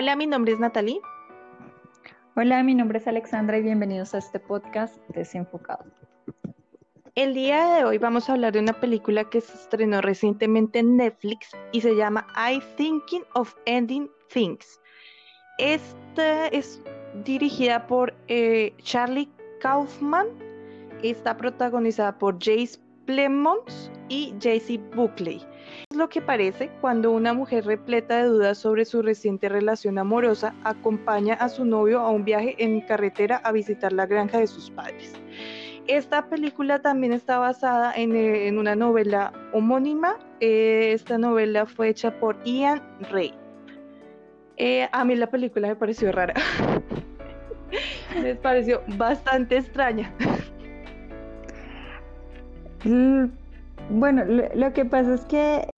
Hola, mi nombre es Natalie. Hola, mi nombre es Alexandra y bienvenidos a este podcast Desenfocado. El día de hoy vamos a hablar de una película que se estrenó recientemente en Netflix y se llama I Thinking of Ending Things. Esta es dirigida por eh, Charlie Kaufman, está protagonizada por Jace Plemons y JC Buckley. Es lo que parece cuando una mujer repleta de dudas sobre su reciente relación amorosa acompaña a su novio a un viaje en carretera a visitar la granja de sus padres. Esta película también está basada en, eh, una novela homónima. Eh, esta novela fue hecha por Ian Ray. Eh, a mí la película me pareció rara. me pareció bastante extraña. Bueno, lo, que pasa es que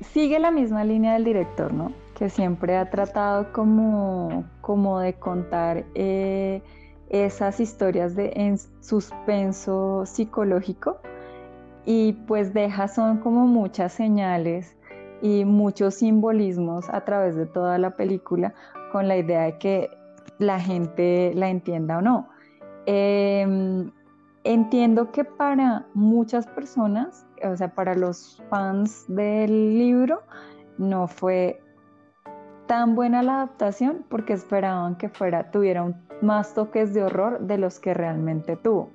sigue la misma línea del director, ¿no? Que siempre ha tratado como, como de contar eh, esas historias de en suspenso psicológico y pues deja son como muchas señales y muchos simbolismos a través de toda la película con la idea de que la gente la entienda o no. Em, entiendo que para muchas personas, o sea, para los fans del libro, no fue tan buena la adaptación porque esperaban que fuera, tuviera más toques de horror de los que realmente tuvo.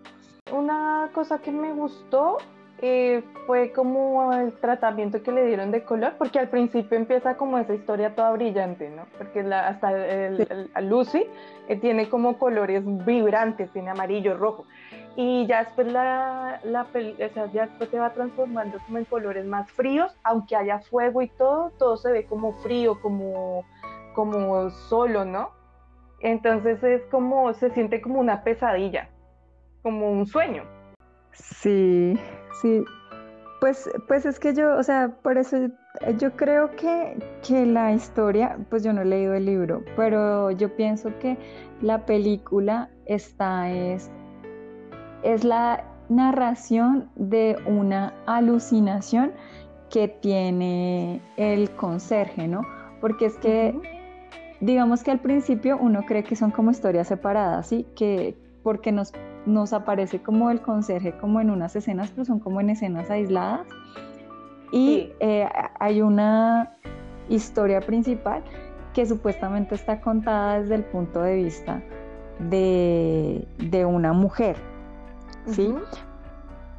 Una cosa que me gustó eh, fue como el tratamiento que le dieron de color, porque al principio empieza como esa historia toda brillante, ¿no? Porque la, hasta el, Lucy eh, tiene como colores vibrantes, tiene amarillo, rojo y ya después la, la o sea, ya después se va transformando como en colores más fríos, aunque haya fuego y todo, todo se ve como frío, como, como solo, ¿no? Entonces es como, se siente como una pesadilla, como un sueño. Sí, sí. Pues, pues es que yo, o sea, por eso yo creo que, que la historia, pues yo no he leído el libro, pero yo pienso que la película está es es la narración de una alucinación que tiene el conserje, ¿no? Porque es que, digamos que al principio uno cree que son como historias separadas, ¿sí? Que porque nos, nos aparece como el conserje como en unas escenas, pero son como en escenas aisladas. Y eh, hay una historia principal que supuestamente está contada desde el punto de vista de, de una mujer, ¿sí?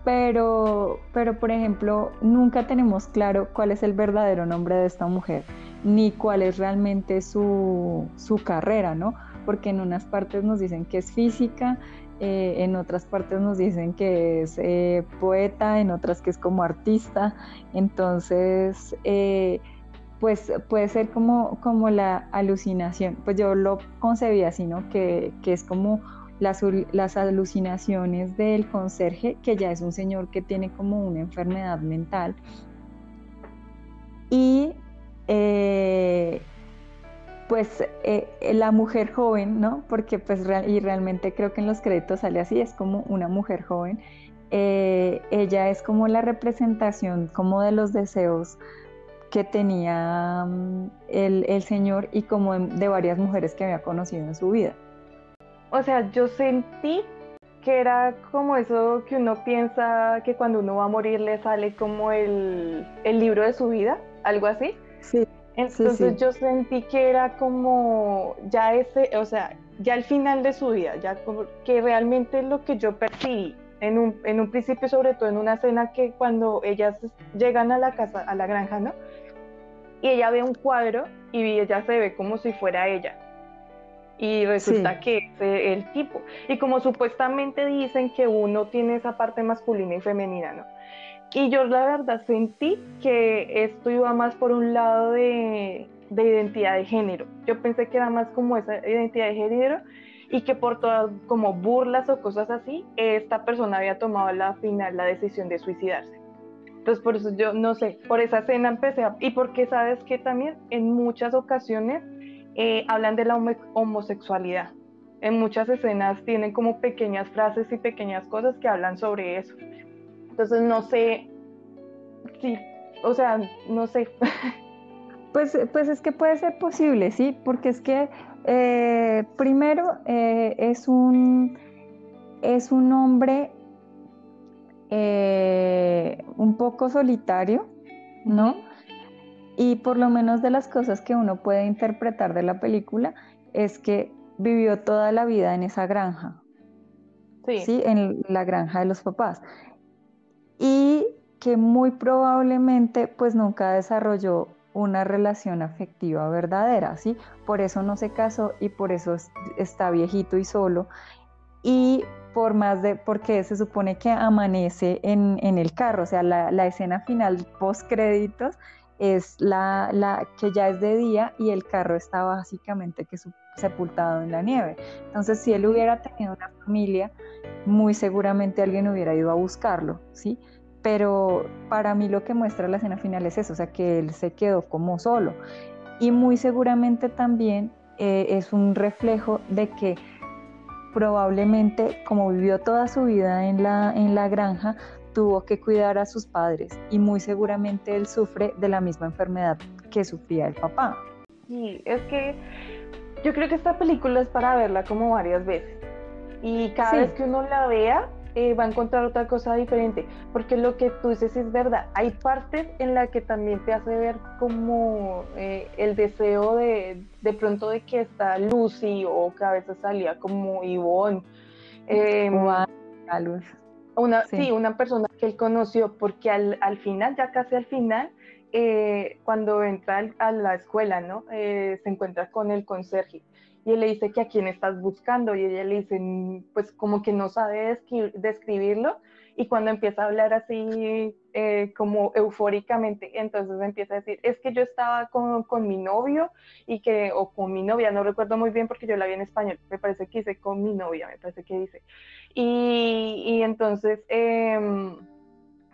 Pero, pero, por ejemplo, nunca tenemos claro cuál es el verdadero nombre de esta mujer, ni cuál es realmente su, carrera, ¿no? Porque en unas partes nos dicen que es física, eh, en otras partes nos dicen que es eh, poeta, en otras que es como artista. Entonces, eh, pues puede ser como, como la alucinación. Pues yo lo concebí así, ¿no? Que, que es como las, alucinaciones del conserje, que ya es un señor que tiene como una enfermedad mental. Y eh, pues eh, la mujer joven, ¿no? Porque pues y realmente creo que en los créditos sale así, es como una mujer joven. Eh, ella es como la representación como de los deseos que tenía mm, el, el, señor y como de varias mujeres que había conocido en su vida o sea, yo sentí que era como eso que uno piensa que cuando uno va a morir le sale como el, libro de su vida, algo así. Sí. Entonces yo sentí que era como ya ese, o sea, ya el final de su vida, ya como que realmente lo que yo percibí en un, en un principio, sobre todo en una escena que cuando ellas llegan a la casa, a la granja, ¿no? Y ella ve un cuadro y ella se ve como si fuera ella y resulta que es el tipo. Y como supuestamente dicen que uno tiene esa parte masculina y femenina, ¿no? Y yo la verdad sentí que esto iba más por un lado de, de identidad de género. Yo pensé que era más como esa identidad de género y que por todas como burlas o cosas así, esta persona había tomado la final la decisión de suicidarse. Entonces por eso yo no sé, por esa escena empecé a... Y porque sabes que también en muchas ocasiones eh, hablan de la homosexualidad. En muchas escenas tienen como pequeñas frases y pequeñas cosas que hablan sobre eso. Entonces no sé, sí, o sea, no sé. Pues, pues es que puede ser posible, sí, porque es que eh, primero eh, es un es un hombre un poco solitario, ¿no? Y por lo menos de las cosas que uno puede interpretar de la película es que vivió toda la vida en esa granja, sí, en la granja de los papás. Y que muy probablemente pues nunca desarrolló una relación afectiva verdadera, ¿sí? Por eso no se casó y por eso está viejito y solo. Y por más de, porque se supone que amanece en, el carro, o sea, la, la escena final post créditos es la, la, que ya es de día y el carro está básicamente que sepultado en la nieve. Entonces, si él hubiera tenido una familia, muy seguramente alguien hubiera ido a buscarlo, ¿sí? Pero para mí lo que muestra la escena final es eso, o sea, que él se quedó como solo. Y muy seguramente también eh, es un reflejo de que probablemente, como vivió toda su vida en la, en la granja, tuvo que cuidar a sus padres y muy seguramente él sufre de la misma enfermedad que sufría el papá. Sí, es que yo creo que esta película es para verla como varias veces y cada vez que uno la vea eh, va a encontrar otra cosa diferente, porque lo que tú dices es verdad, hay partes en las que también te hace ver como eh, el deseo de, de pronto de que está Lucy o que a veces salía como Ivonne. Eh, luz una, sí. una persona que él conoció, porque al, al final, ya casi al final, eh, cuando entra a la escuela, ¿no? Eh, se encuentra con el conserje y él le dice que a quién estás buscando y ella le dice, mm, pues como que no sabe describirlo y cuando empieza a hablar así eh, como eufóricamente, entonces empieza a decir, es que yo estaba con, con, mi novio y que, o con mi novia, no recuerdo muy bien porque yo la vi en español, me parece que dice con mi novia, me parece que dice. Y, y entonces, eh,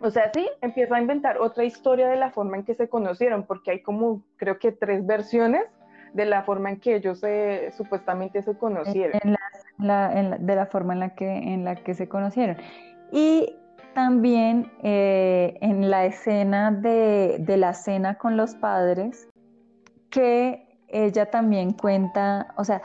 o sea, sí, empieza a inventar otra historia de la forma en que se conocieron, porque hay como, creo que tres versiones de la forma en que ellos se, supuestamente se conocieron. De la forma en la que, en la que se conocieron. Y también eh, en la escena de, de, la cena con los padres, que ella también cuenta, o sea,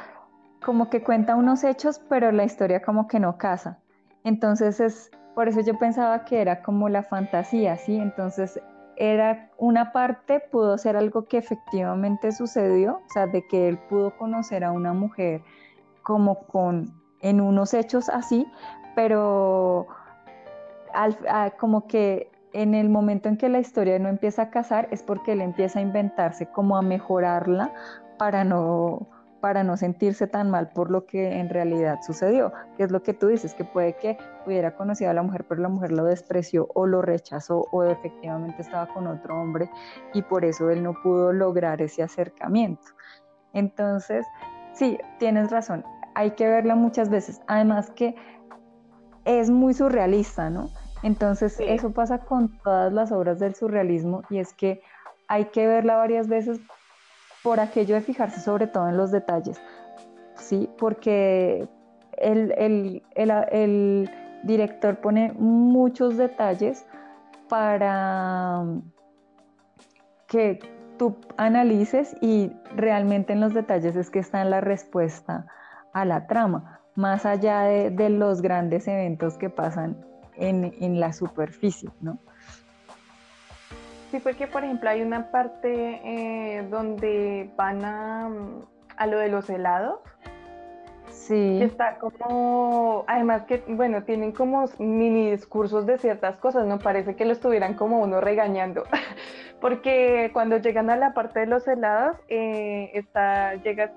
como que cuenta unos hechos, pero la historia como que no casa. Entonces es, por eso yo pensaba que era como la fantasía, ¿sí? Entonces era una parte, pudo ser algo que efectivamente sucedió, o sea, de que él pudo conocer a una mujer como con, en unos hechos así, pero como que en el momento en que la historia no empieza a casar es porque él empieza a inventarse, como a mejorarla para no, para no sentirse tan mal por lo que en realidad sucedió, que es lo que tú dices, que puede que hubiera conocido a la mujer, pero la mujer lo despreció o lo rechazó o efectivamente estaba con otro hombre y por eso él no pudo lograr ese acercamiento. Entonces, sí, tienes razón, hay que verla muchas veces. Además que es muy surrealista, ¿no? Entonces eso pasa con todas las obras del surrealismo y es que hay que verla varias veces por aquello de fijarse sobre todo en los detalles, ¿sí? Porque el, el director pone muchos detalles para que tú analices y realmente en los detalles es que está la respuesta a la trama más allá de, los grandes eventos que pasan en, la superficie, ¿no? Sí, porque por ejemplo hay una parte eh, donde van a, a, lo de los helados. Sí. Que está como, además que, bueno, tienen como mini discursos de ciertas cosas, ¿no? Parece que lo estuvieran como uno regañando. porque cuando llegan a la parte de los helados, eh, está, llega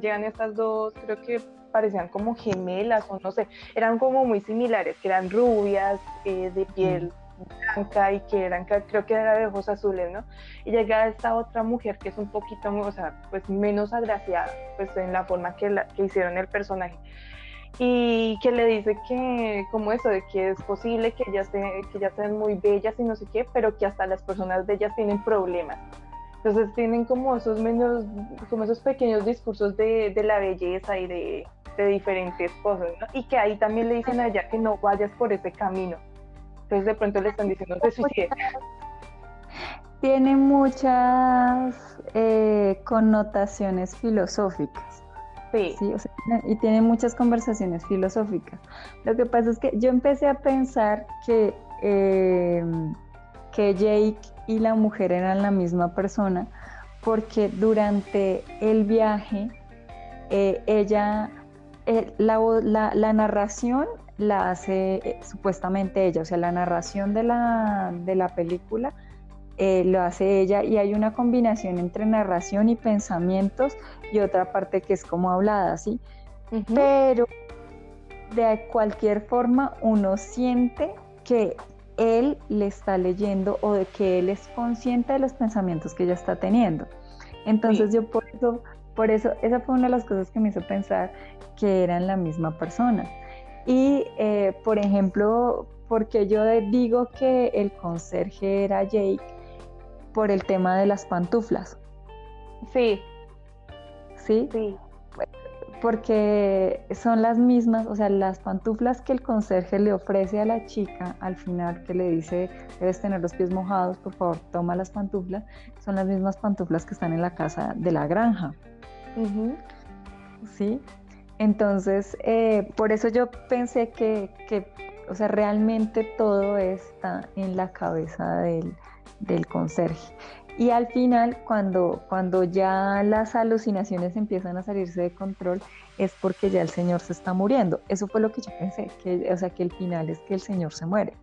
llegan estas dos, creo que parecían como gemelas o no sé, eran como muy similares, que eran rubias, eh, de piel blanca y que eran, creo que era de ojos azules, ¿no? Y llega esta otra mujer que es un poquito, o sea, pues menos agraciada, pues en la forma que, la, que hicieron el personaje y que le dice que como eso de que es posible que ellas, que ellas sean muy bellas y no sé qué, pero que hasta las personas bellas tienen problemas. Entonces tienen como esos menos, como esos pequeños discursos de, de la belleza y de, de diferentes cosas, ¿no? Y que ahí también le dicen a ella que no vayas por ese camino. Entonces de pronto le están diciendo que suicide. tiene muchas eh, connotaciones filosóficas. Sí. Sí, o sea, y tiene muchas conversaciones filosóficas. Lo que pasa es que yo empecé a pensar que, eh, que Jake y la mujer eran la misma persona porque durante el viaje eh, ella, eh, la, la, la, narración la hace eh, supuestamente ella, o sea, la narración de la, de la película eh, lo hace ella y hay una combinación entre narración y pensamientos y otra parte que es como hablada, ¿sí? Uh -huh. Pero de cualquier forma uno siente que él le está leyendo o de que él es consciente de los pensamientos que ella está teniendo. Entonces sí. yo por eso, por eso, esa fue una de las cosas que me hizo pensar que eran la misma persona. Y, eh, por ejemplo, porque yo digo que el conserje era Jake por el tema de las pantuflas. Sí. ¿Sí? Sí. Porque son las mismas, o sea, las pantuflas que el conserje le ofrece a la chica al final, que le dice, debes tener los pies mojados, por favor, toma las pantuflas, son las mismas pantuflas que están en la casa de la granja. Uh. ¿Sí? Entonces, eh, por eso yo pensé que, que, o sea, realmente todo está en la cabeza del, del conserje. Y al final, cuando, cuando ya las alucinaciones empiezan a salirse de control, es porque ya el señor se está muriendo. Eso fue lo que yo pensé, que, o sea, que el final es que el señor se muere.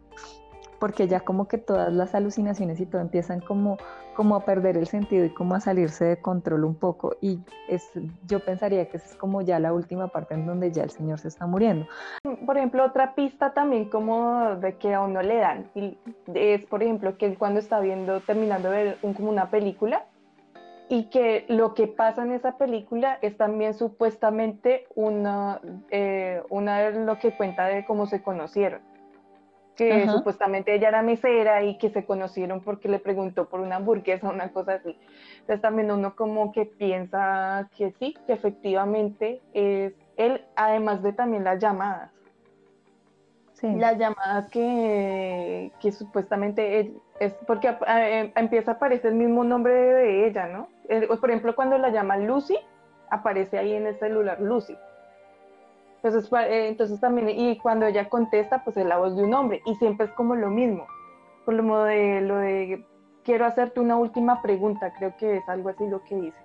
Porque ya como que todas las alucinaciones y todo empiezan como, como a perder el sentido y como a salirse de control un poco. Y es, yo pensaría que esa es como ya la última parte en donde ya el señor se está muriendo. Por ejemplo, otra pista también como de que a uno le dan es, por ejemplo, que cuando está viendo, terminando de ver un, como una película y que lo que pasa en esa película es también supuestamente una, eh, una de lo que cuenta de cómo se conocieron que Ajá. supuestamente ella era mesera y que se conocieron porque le preguntó por una hamburguesa o una cosa así. Entonces también uno como que piensa que sí, que efectivamente es él, además de también las llamadas. Sí. Las llamadas que, que supuestamente es porque a, a, empieza a aparecer el mismo nombre de ella, ¿no? Por ejemplo, cuando la llama Lucy, aparece ahí en el celular Lucy. Entonces, eh, entonces también, y cuando ella contesta, pues es la voz de un hombre, y siempre es como lo mismo, por lo de lo de quiero hacerte una última pregunta, creo que es algo así lo que dice.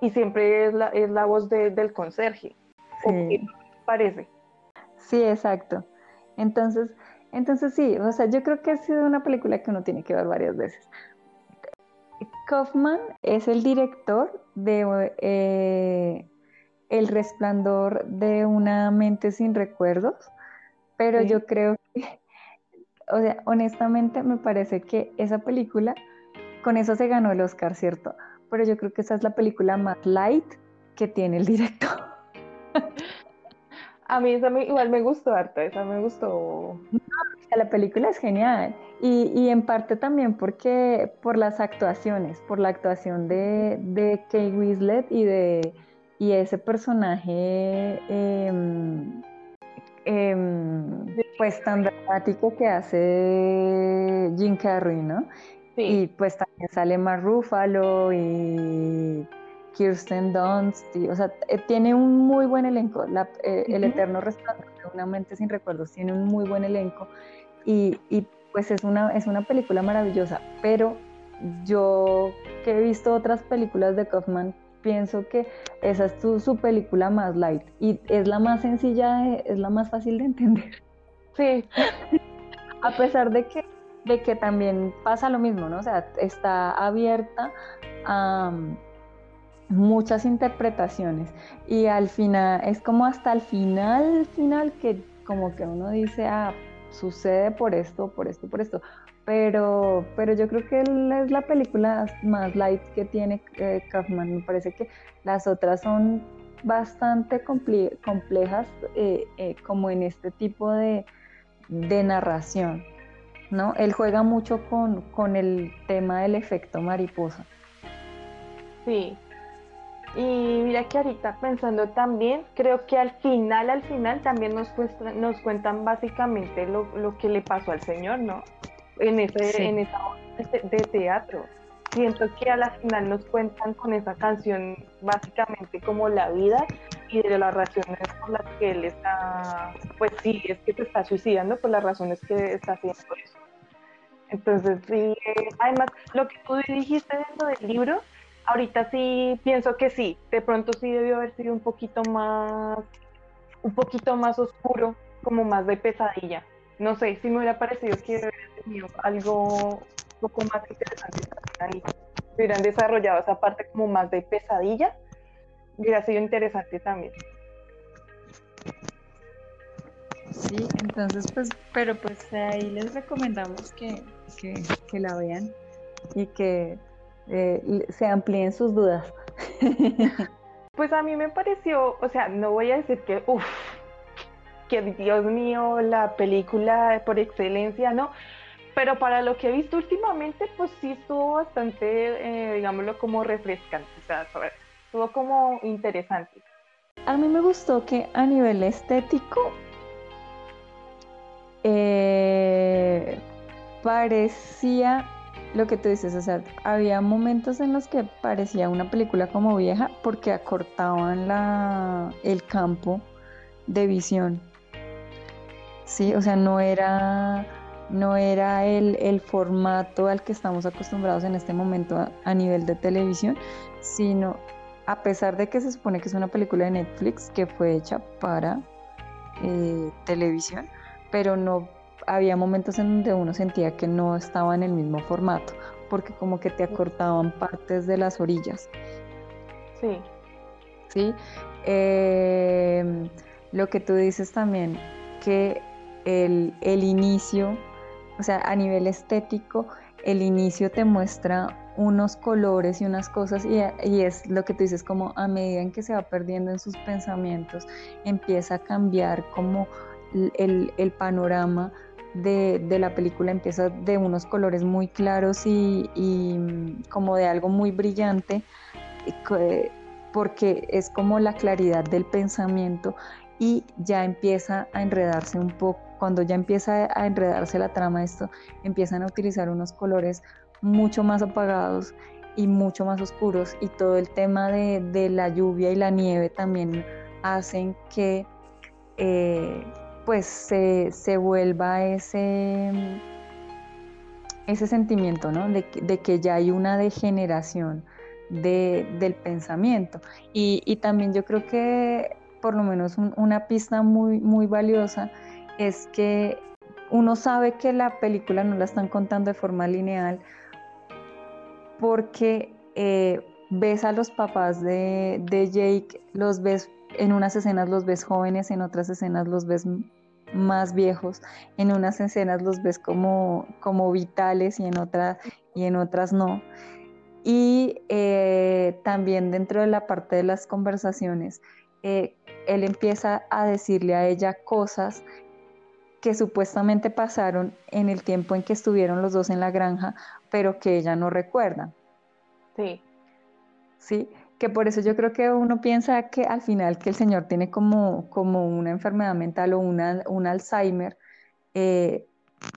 Y siempre es la, es la voz de, del conserje. Sí. parece? Sí, exacto. Entonces, entonces sí, o sea, yo creo que ha sido una película que uno tiene que ver varias veces. Kaufman es el director de eh, el resplandor de una mente sin recuerdos, pero sí. yo creo que, o sea, honestamente me parece que esa película, con eso se ganó el Oscar, ¿cierto? Pero yo creo que esa es la película más light que tiene el director. A mí esa me, igual me gustó harta, esa me gustó. No, la película es genial y, y, en parte también porque por las actuaciones, por la actuación de, de Kate Winslet y de y ese personaje eh, eh, pues tan dramático que hace Jim Carrey, ¿no? Sí. Y pues también sale Mark Ruffalo y Kirsten Dunst, y, o sea, eh, tiene un muy buen elenco. La, eh, uh -huh. El Eterno Resplandor de una mente sin recuerdos tiene un muy buen elenco y, y pues es una, es una película maravillosa, pero yo que he visto otras películas de Kaufman pienso que esa es tu, su película más light y es la más sencilla, de, es la más fácil de entender. Sí. A pesar de que, de que también pasa lo mismo, ¿no? O sea, está abierta a um, muchas interpretaciones y al final, es como hasta el final, final que como que uno dice, ah, sucede por esto, por esto, por esto, pero, pero yo creo que es la película más light que tiene eh, Kaufman. Me parece que las otras son bastante comple complejas eh, eh, como en este tipo de, de, narración. ¿no? Él juega mucho con, con el tema del efecto mariposa. Sí. Y mira que ahorita pensando también, creo que al final, al final también nos, nos cuentan básicamente lo, lo que le pasó al Señor, ¿no? En, ese, sí. en esa de teatro. Siento que a la final nos cuentan con esa canción básicamente como la vida y de las razones por las que él está, pues sí, es que te está suicidando por las razones que está haciendo eso. Entonces, sí, eh, además, lo que tú dijiste dentro del libro, ahorita sí pienso que sí, de pronto sí debió haber sido un poquito más, un poquito más oscuro, como más de pesadilla. No sé, si me hubiera parecido que hubiera tenido algo un poco más interesante ahí. Si hubieran desarrollado esa parte como más de pesadilla, hubiera sido interesante también. Sí, entonces pues, pero pues ahí les recomendamos que, que, la vean y que eh, se amplíen sus dudas. Pues a mí me pareció, o sea, no voy a decir que, uff, que Dios mío, la película por excelencia, no, pero para lo que he visto últimamente, pues sí estuvo bastante, eh, digámoslo, como refrescante, o sea, estuvo como interesante. A mí me gustó que a nivel estético eh, parecía lo que tú dices, o sea, había momentos en los que parecía una película como vieja porque acortaban la, el campo de visión. Sí, o sea, no era, no era el, formato al que estamos acostumbrados en este momento a, nivel de televisión, sino a pesar de que se supone que es una película de Netflix que fue hecha para eh, televisión, pero no había momentos en donde uno sentía que no estaba en el mismo formato, porque como que te acortaban partes de las orillas. Sí. Sí. Em, lo que tú dices también, que el, el inicio, o sea, a nivel estético, el inicio te muestra unos colores y unas cosas y, y, es lo que tú dices como a medida en que se va perdiendo en sus pensamientos empieza a cambiar como el, panorama de, la película empieza de unos colores muy claros y, mm, como de algo muy brillante, porque es como la claridad del pensamiento y ya empieza a enredarse un poco, cuando ya empieza a enredarse la trama esto, empiezan a utilizar unos colores mucho más apagados y mucho más oscuros y todo el tema de, la lluvia y la nieve también hacen que eh, pues se, vuelva ese, ese sentimiento, ¿no? De, que ya hay una degeneración del pensamiento. Y, también yo creo que por lo menos una pista muy, muy valiosa es que uno sabe que la película no la están contando de forma lineal porque eh, ves a los papás de, de Jake, los ves en unas escenas los ves jóvenes, en otras escenas los ves más viejos, en unas escenas los ves como, como vitales y en, otra, y en otras no. Y eh, también dentro de la parte de las conversaciones, eh, él empieza a decirle a ella cosas que supuestamente pasaron en el tiempo en que estuvieron los dos en la granja, pero que ella no recuerda. Sí. Sí, que por eso yo creo que uno piensa que al final que el señor tiene como, como una enfermedad mental o una, un Alzheimer eh,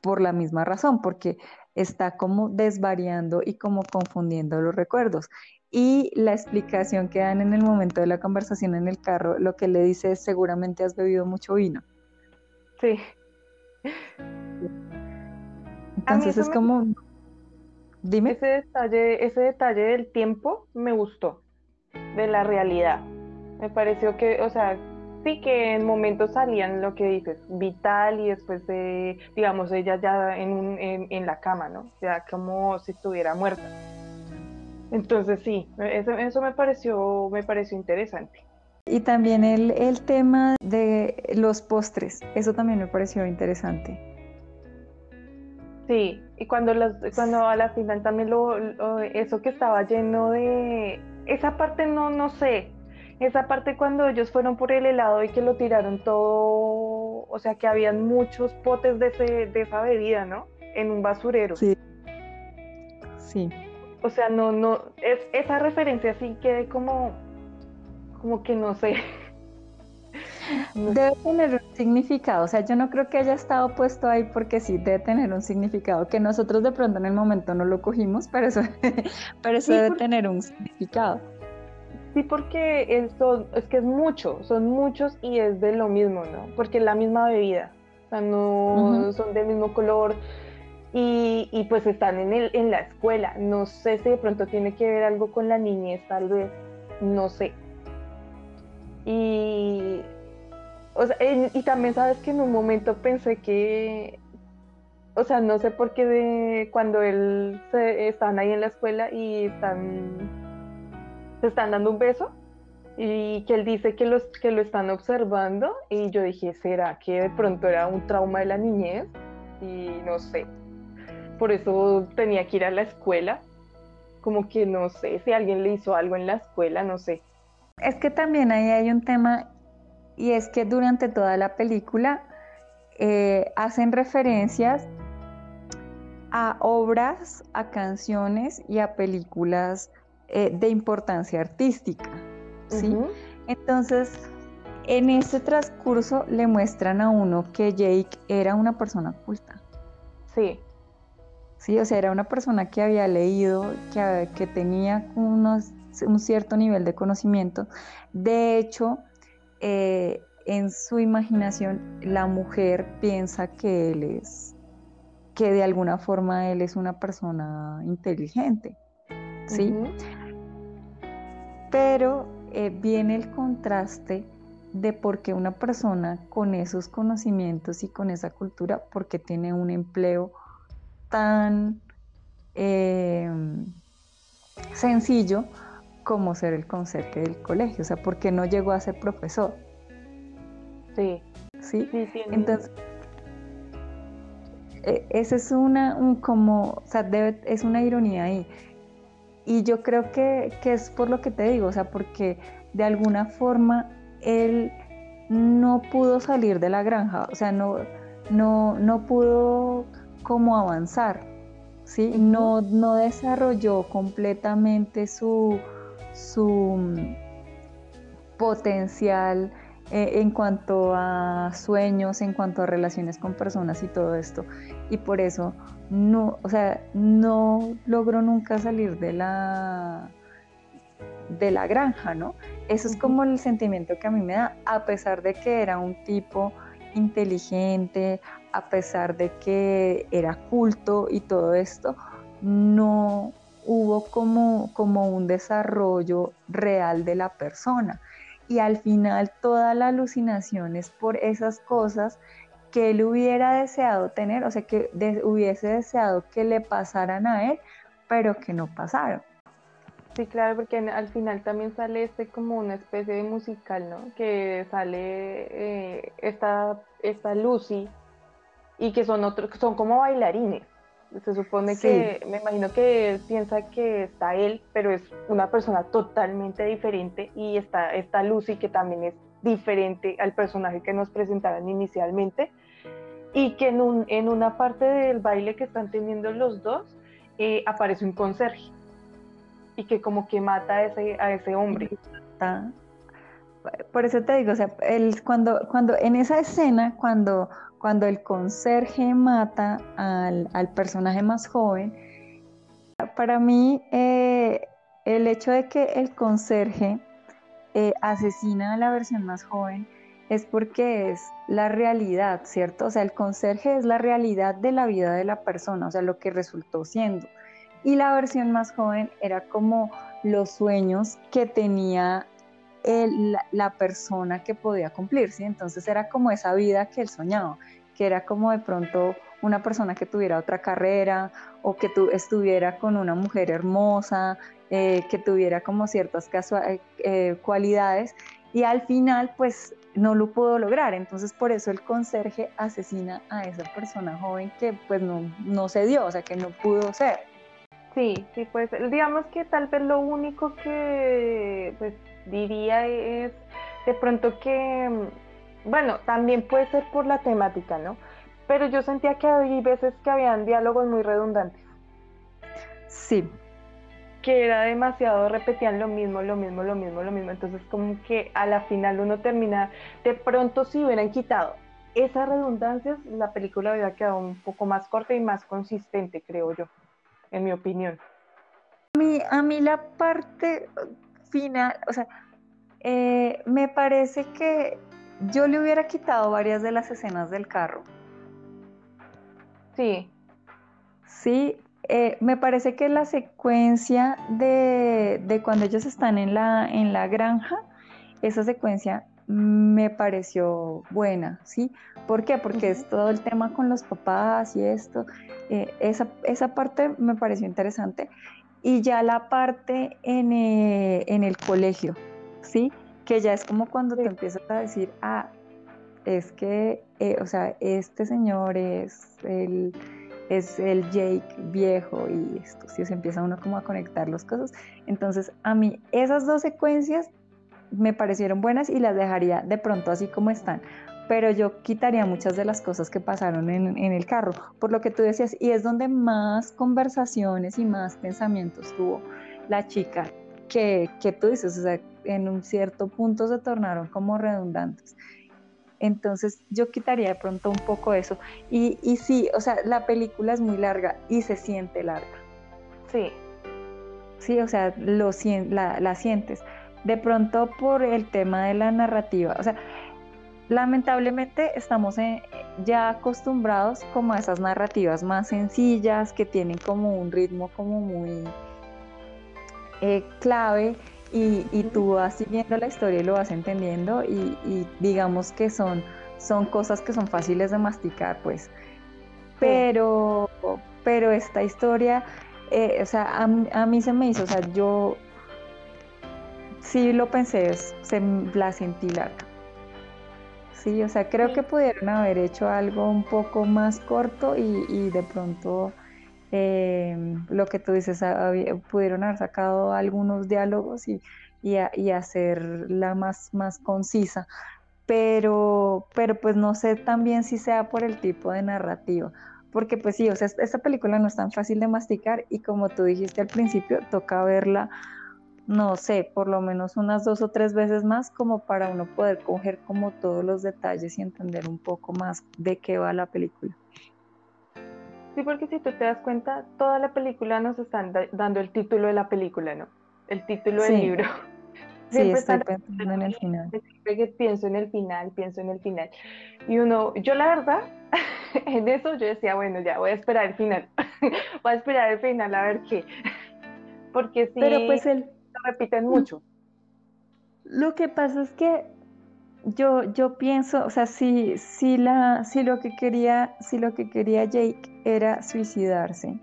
por la misma razón, porque está como desvariando y como confundiendo los recuerdos. Y la explicación que dan en el momento de la conversación en el carro, lo que le dice es seguramente has bebido mucho vino. Sí. Entonces es como... Dime. Ese detalle, ese detalle del tiempo me gustó de la realidad. Me pareció que, o sea, sí que en momentos salían lo que dices, vital y después de, digamos, ella ya en, un, en, la cama, ¿no? Ya como si estuviera muerta. Entonces sí, eso, eso me, pareció, me pareció interesante. Y también el, el tema de los postres, eso también me pareció interesante. Sí, y cuando, los, cuando a la final también lo, eso que estaba lleno de, esa parte no, no sé. Esa parte cuando ellos fueron por el helado y que lo tiraron todo, o sea que habían muchos potes de, ese, de esa bebida, ¿no? En un basurero. Sí. Sí. O sea, no, no, es, esa referencia sí quede como, como que no sé. Debe tener un significado, o sea, yo no creo que haya estado puesto ahí porque sí, debe tener un significado, que nosotros de pronto en el momento no lo cogimos, pero eso, pero eso debe tener un significado. Sí, porque esto, es que es mucho, son muchos y es de lo mismo, ¿no? Porque es la misma bebida, o sea, no son del mismo color y, y, pues están en, el, en la escuela. No sé si de pronto tiene que ver algo con la niñez, tal vez, no sé. Y, o sea, y también sabes que en un momento pensé que, o sea, no sé por qué de, cuando él se, están ahí en la escuela y están, se están dando un beso y que él dice que, los, que lo están observando y yo dije, ¿será que de pronto era un trauma de la niñez? Y no sé, por eso tenía que ir a la escuela, como que no sé si alguien le hizo algo en la escuela, no sé. Es que también ahí hay un tema y es que durante toda la película eh, hacen referencias a obras, a canciones y a películas eh, de importancia artística, ¿sí? Entonces, en ese transcurso le muestran a uno que Jake era una persona culta. Sí. Sí, o sea, era una persona que había leído, que, que tenía unos un cierto nivel de conocimiento. De hecho, eh, en su imaginación, la mujer piensa que él es, que de alguna forma él es una persona inteligente, ¿sí? Pero eh, viene el contraste de por qué una persona con esos conocimientos y con esa cultura, porque tiene un empleo tan eh, sencillo como ser el conserje del colegio, o sea, porque no llegó a ser profesor. Sí. Sí, sí, Entonces, e, esa es una, un como, o sea, es una ironía ahí. Y yo creo que, que, es por lo que te digo, o sea, porque de alguna forma él no pudo salir de la granja, o sea, no, no, no pudo como avanzar, ¿sí? No, no desarrolló completamente su, su mm, potencial eh, en cuanto a sueños, en cuanto a relaciones con personas y todo esto. Y por eso no, o sea, no logró nunca salir de la de la granja, ¿no? Eso es como el sentimiento que a mí me da, a pesar de que era un tipo inteligente, a pesar de que era culto y todo esto, no, hubo como, como un desarrollo real de la persona. Y al final toda la alucinación es por esas cosas que él hubiera deseado tener, o sea, que hubiese deseado que le pasaran a él, pero que no pasaron. Sí, claro, porque al final también sale este como una especie de musical, ¿no? Que sale eh, esta, esta Lucy y que son otros, son como bailarines. Se supone que, me imagino que piensa que está él, pero es una persona totalmente diferente y está, está Lucy, que también es diferente al personaje que nos presentaron inicialmente y que en, un, en una parte del baile que están teniendo los dos eh, aparece un conserje y que como que mata a ese, a ese hombre. Por eso te digo, o sea, el, cuando, cuando en esa escena, cuando cuando el conserje mata al, personaje más joven, para mí eh, el hecho de que el conserje eh, asesina a la versión más joven es porque es la realidad, ¿cierto? O sea, el conserje es la realidad de la vida de la persona, o sea, lo que resultó siendo. Y la versión más joven era como los sueños que tenía la, persona que podía cumplir, ¿sí? Entonces era como esa vida que él soñaba que era como de pronto una persona que tuviera otra carrera o que tu, estuviera con una mujer hermosa, eh, que tuviera como ciertas eh, eh, cualidades y al final pues no lo pudo lograr. Entonces por eso el conserje asesina a esa persona joven que pues no, no se dio, o sea que no pudo ser. Sí, sí, pues digamos que tal vez lo único que pues diría es de pronto que bueno, también puede ser por la temática, ¿no? Pero yo sentía que había veces que habían diálogos muy redundantes. Sí, que era demasiado, repetían lo mismo, lo mismo, lo mismo, lo mismo. Entonces como que a la final uno termina, de pronto si hubieran quitado esas redundancias, la película hubiera quedado un poco más corta y más consistente, creo yo, en mi opinión. A mí, a mí la parte final, o sea, eh, me parece que yo le hubiera quitado varias de las escenas del carro. Sí. Sí, eh, me parece que la secuencia de, de, cuando ellos están en la, en la granja, esa secuencia me pareció buena, ¿sí? ¿Por qué? Porque es todo el tema con los papás y esto. Eh, esa, esa, parte me pareció interesante. Y ya la parte en, eh, en el colegio, ¿sí? Que ya es como cuando te empiezas a decir, ah, es que, o sea, este señor es el es el Jake viejo y esto, si se empieza uno como a conectar las cosas. Entonces, a mí esas dos secuencias me parecieron buenas y las dejaría de pronto así como están. Pero yo quitaría muchas de las cosas que pasaron en, en el carro, por lo que tú decías, y es donde más conversaciones y más pensamientos tuvo la chica que, que tú dices, o sea, en un cierto punto se tornaron como redundantes. Entonces yo quitaría de pronto un poco eso. Y, y sí, o sea, la película es muy larga y se siente larga. Sí. Sí, o sea, lo, la, la sientes. De pronto por el tema de la narrativa. O sea, lamentablemente estamos ya acostumbrados como a esas narrativas más sencillas que tienen como un ritmo como muy eh, clave y, tú vas siguiendo la historia y lo vas entendiendo y, digamos que son, son cosas que son fáciles de masticar, pues. Pero, pero esta historia, eh, o sea, a, mí se me hizo, o sea, yo sí lo pensé, se, la sentí larga. Sí, o sea, creo que pudieron haber hecho algo un poco más corto y, y de pronto Em, lo que tú dices, pudieron haber sacado algunos diálogos y, y, hacerla más, más concisa, pero, pero pues no sé también si sea por el tipo de narrativa, porque pues sí, o sea, esta película no es tan fácil de masticar y como tú dijiste al principio, toca verla, no sé, por lo menos unas dos o tres veces más como para uno poder coger como todos los detalles y entender un poco más de qué va la película. Sí, porque si tú te das cuenta, toda la película nos están dando el título de la película, ¿no? El título del libro. Sí, estoy pensando en el final. que pienso en el final, pienso en el final. Y uno, yo la verdad, en eso yo decía, bueno, ya voy a esperar el final. voy a esperar el final a ver qué. Porque sí, Pero pues el... lo repiten mucho. Lo que pasa es que yo, yo pienso, o sea, si, si, la, si, lo que quería, si lo que quería Jake era suicidarse,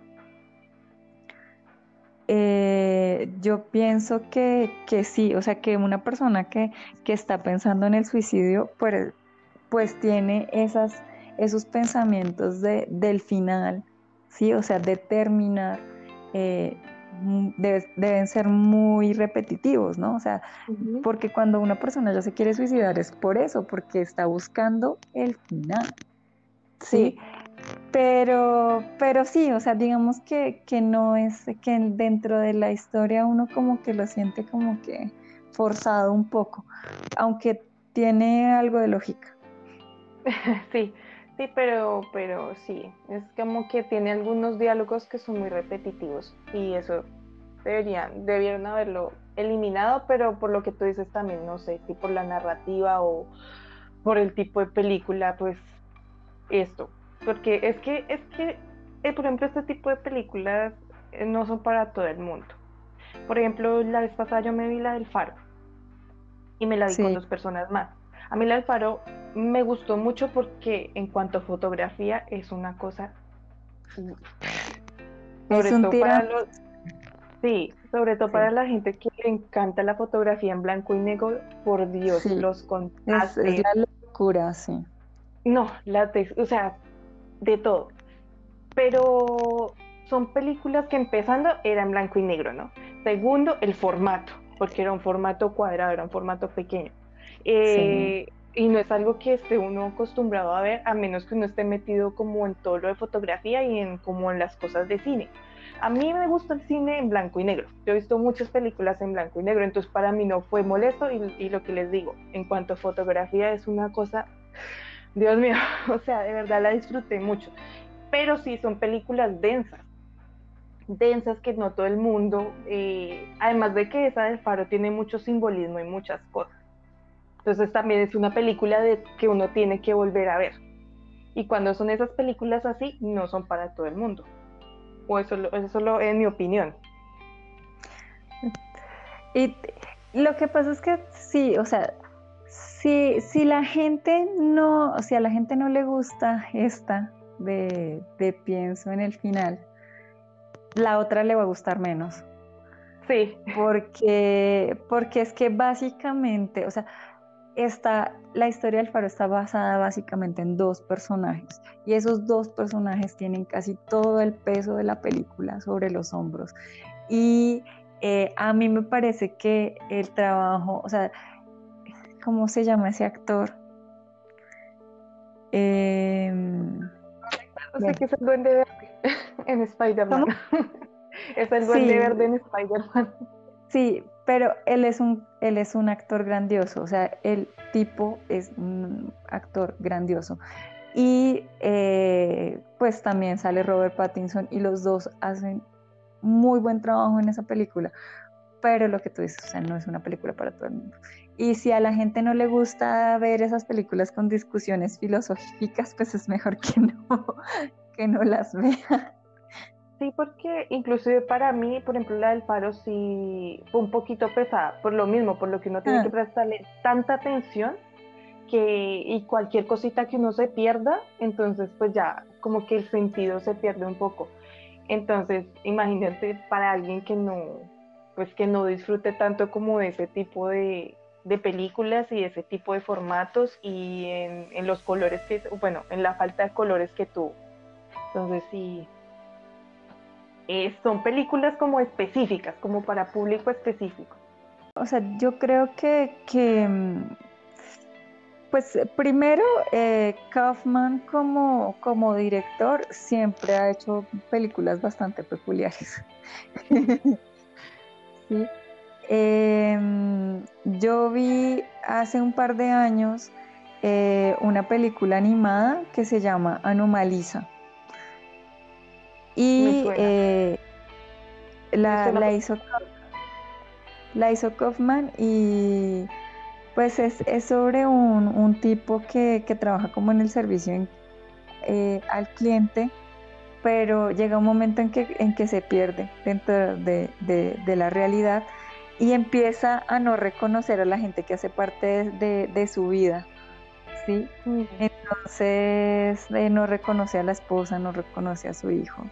eh, yo pienso que, que, sí, o sea, que una persona que, que está pensando en el suicidio, pues, pues tiene esas, esos pensamientos de, del final, ¿sí? O sea, de terminar. Eh, deben ser muy repetitivos, ¿no? O sea, porque cuando una persona ya se quiere suicidar es por eso, porque está buscando el final. Sí. Pero, pero sí, o sea, digamos que, que no es que dentro de la historia uno como que lo siente como que forzado un poco, aunque tiene algo de lógica. Sí, Sí, pero, pero sí, es como que tiene algunos diálogos que son muy repetitivos y eso deberían, debieron haberlo eliminado, pero por lo que tú dices también, no sé, si por la narrativa o por el tipo de película, pues esto, porque es que, es que, eh, por ejemplo, este tipo de películas eh, no son para todo el mundo. Por ejemplo, la vez pasada yo me vi la del Faro y me la vi con dos personas más a mí el Alfaro me gustó mucho porque en cuanto a fotografía es una cosa... Sobre todo para los... Sí, sobre todo para la gente que le encanta la fotografía en blanco y negro, por Dios, los contrastes. Es, la locura, sí. No, la o sea, de todo. Pero son películas que empezando eran blanco y negro, ¿no? Segundo, el formato, porque era un formato cuadrado, era un formato pequeño. Eh, y no es algo que esté uno acostumbrado a ver, a menos que uno esté metido como en todo lo de fotografía y en como en las cosas de cine. A mí me gusta el cine en blanco y negro. Yo he visto muchas películas en blanco y negro, entonces para mí no fue molesto y, lo que les digo, en cuanto a fotografía es una cosa, Dios mío, o sea, de verdad la disfruté mucho. Pero sí, son películas densas, densas que no todo el mundo, eh, además de que esa del faro tiene mucho simbolismo y muchas cosas. Entonces también es una película de, que uno tiene que volver a ver. Y cuando son esas películas así, no son para todo el mundo. O eso, eso solo es mi opinión. Y lo que pasa es que sí, o sea, si, si la gente no, si a la gente no le gusta esta de, de pienso en el final, la otra le va a gustar menos. Sí. Porque, porque es que básicamente, o sea, esta, la historia del faro está basada básicamente en dos personajes y esos dos personajes tienen casi todo el peso de la película sobre los hombros. Y eh, a mí me parece que el trabajo, o sea, ¿cómo se llama ese actor? Em, no sé qué es el duende verde en Spider-Man. es el duende verde en Spider-Man. Sí, pero él es un él es un actor grandioso, o sea, el tipo es un actor grandioso. Y eh, pues también sale Robert Pattinson y los dos hacen muy buen trabajo en esa película. Pero lo que tú dices, o sea, no es una película para todo el mundo. Y si a la gente no le gusta ver esas películas con discusiones filosóficas, pues es mejor que no, que no las vea. Sí, porque inclusive para mí, por ejemplo, la del paro sí fue un poquito pesada, por lo mismo, por lo que uno tiene ah. que prestarle tanta atención que y cualquier cosita que uno se pierda, entonces pues ya como que el sentido se pierde un poco. Entonces, imagínate para alguien que no, pues que no disfrute tanto como de ese tipo de, de películas y ese tipo de formatos y en, en los colores que, bueno, en la falta de colores que tuvo. Entonces sí, eh, son películas como específicas, como para público específico. O sea, yo creo que, mm, pues primero, eh, Kaufman como, como director siempre ha hecho películas bastante peculiares. Em, yo vi hace un par de años eh, una película animada que se llama Anomaliza. Y eh, la, hizo, la hizo Kaufman y pues es, sobre un, tipo que, trabaja como en el servicio eh, al cliente, pero llega un momento en que, en que se pierde dentro de, la realidad y empieza a no reconocer a la gente que hace parte de, su vida. ¿sí? Entonces eh, no reconoce a la esposa, no reconoce a su hijo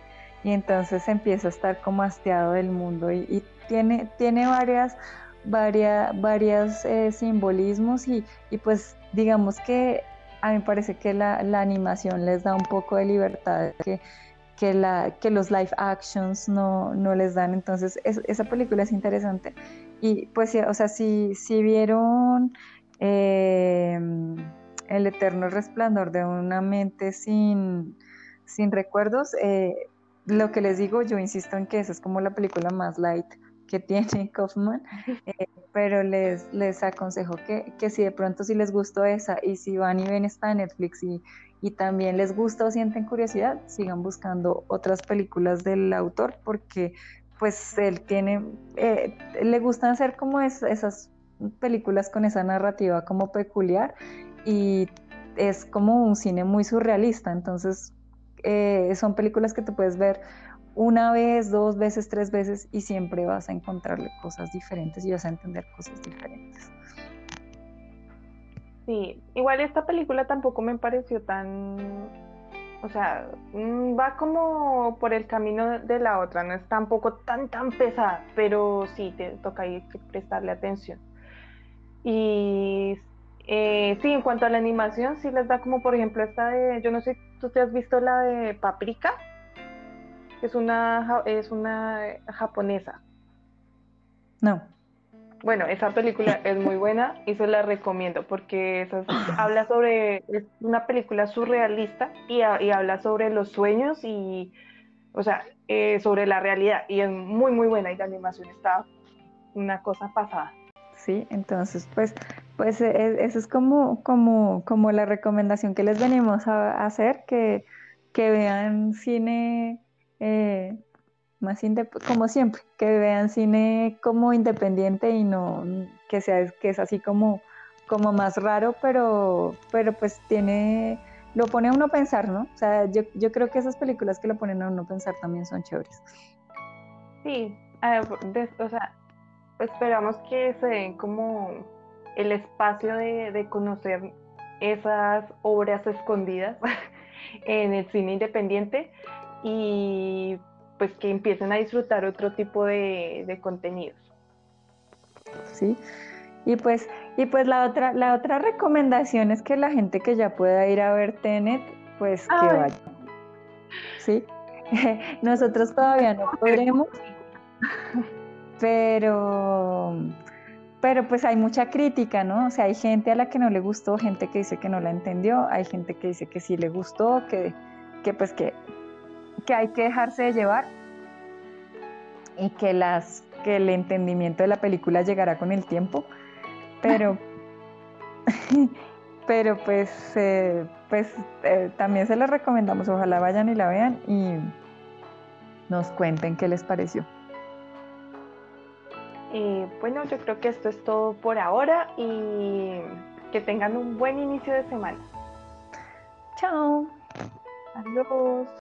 y entonces empieza a estar como hastiado del mundo y, tiene, tiene varias, varias, varias eh, simbolismos y, pues digamos que a mí me parece que la, animación les da un poco de libertad que, que, la, que los live actions no, no les dan, entonces esa película es interesante. Y pues o sea, si, si vieron em, El eterno resplandor de una mente sin, sin recuerdos, eh, lo que les digo, yo insisto en que esa es como la película más light que tiene Kaufman, eh, pero les, les aconsejo que, que, si de pronto si les gustó esa y si van y ven esta Netflix y, y también les gusta o sienten curiosidad, sigan buscando otras películas del autor porque pues él tiene, eh, le gustan hacer como esas películas con esa narrativa como peculiar y es como un cine muy surrealista, entonces eh, son películas que te puedes ver una vez, dos veces, tres veces y siempre vas a encontrarle cosas diferentes y vas a entender cosas diferentes. Sí, igual esta película tampoco me pareció tan, o sea, mm, va como por el camino de la otra, no es tampoco tan, tan pesada, pero sí, te toca ahí prestarle atención. Y eh, sí, en cuanto a la animación, sí les da como por ejemplo esta de, yo no sé, ¿tú te has visto la de Paprika? Es una, es una japonesa. No. Bueno, esa película es muy buena y se la recomiendo porque habla sobre, es una película surrealista y, y habla sobre los sueños y, o sea, eh, sobre la realidad y es muy muy buena y la animación está una cosa pasada. Sí, entonces pues pues e, e, eso es como como como la recomendación que les venimos a, hacer que vean cine eh, más como siempre, que vean cine como independiente y no que sea que es así como como más raro, pero pero pues tiene lo pone a uno a pensar, ¿no? O sea, yo, yo creo que esas películas que lo ponen a uno a pensar también son chéveres. Sí, o sea, esperamos que se den como el espacio de, de conocer esas obras escondidas en el cine independiente y pues que empiecen a disfrutar otro tipo de, de contenidos. Sí, y pues, y pues la otra, la otra recomendación es que la gente que ya pueda ir a ver Tenet, pues que vaya. Sí. Nosotros todavía no podremos. Pero, pero pues hay mucha crítica, ¿no? O sea, hay gente a la que no le gustó, gente que dice que no la entendió, hay gente que dice que sí le gustó, que, que pues que, que hay que dejarse de llevar y que las que el entendimiento de la película llegará con el tiempo pero, pero pues, eh, pues eh, también se les recomendamos, ojalá vayan y la vean y nos cuenten qué les pareció. Eh, bueno, yo creo que esto es todo por ahora y que tengan un buen inicio de semana. Chao. Adiós.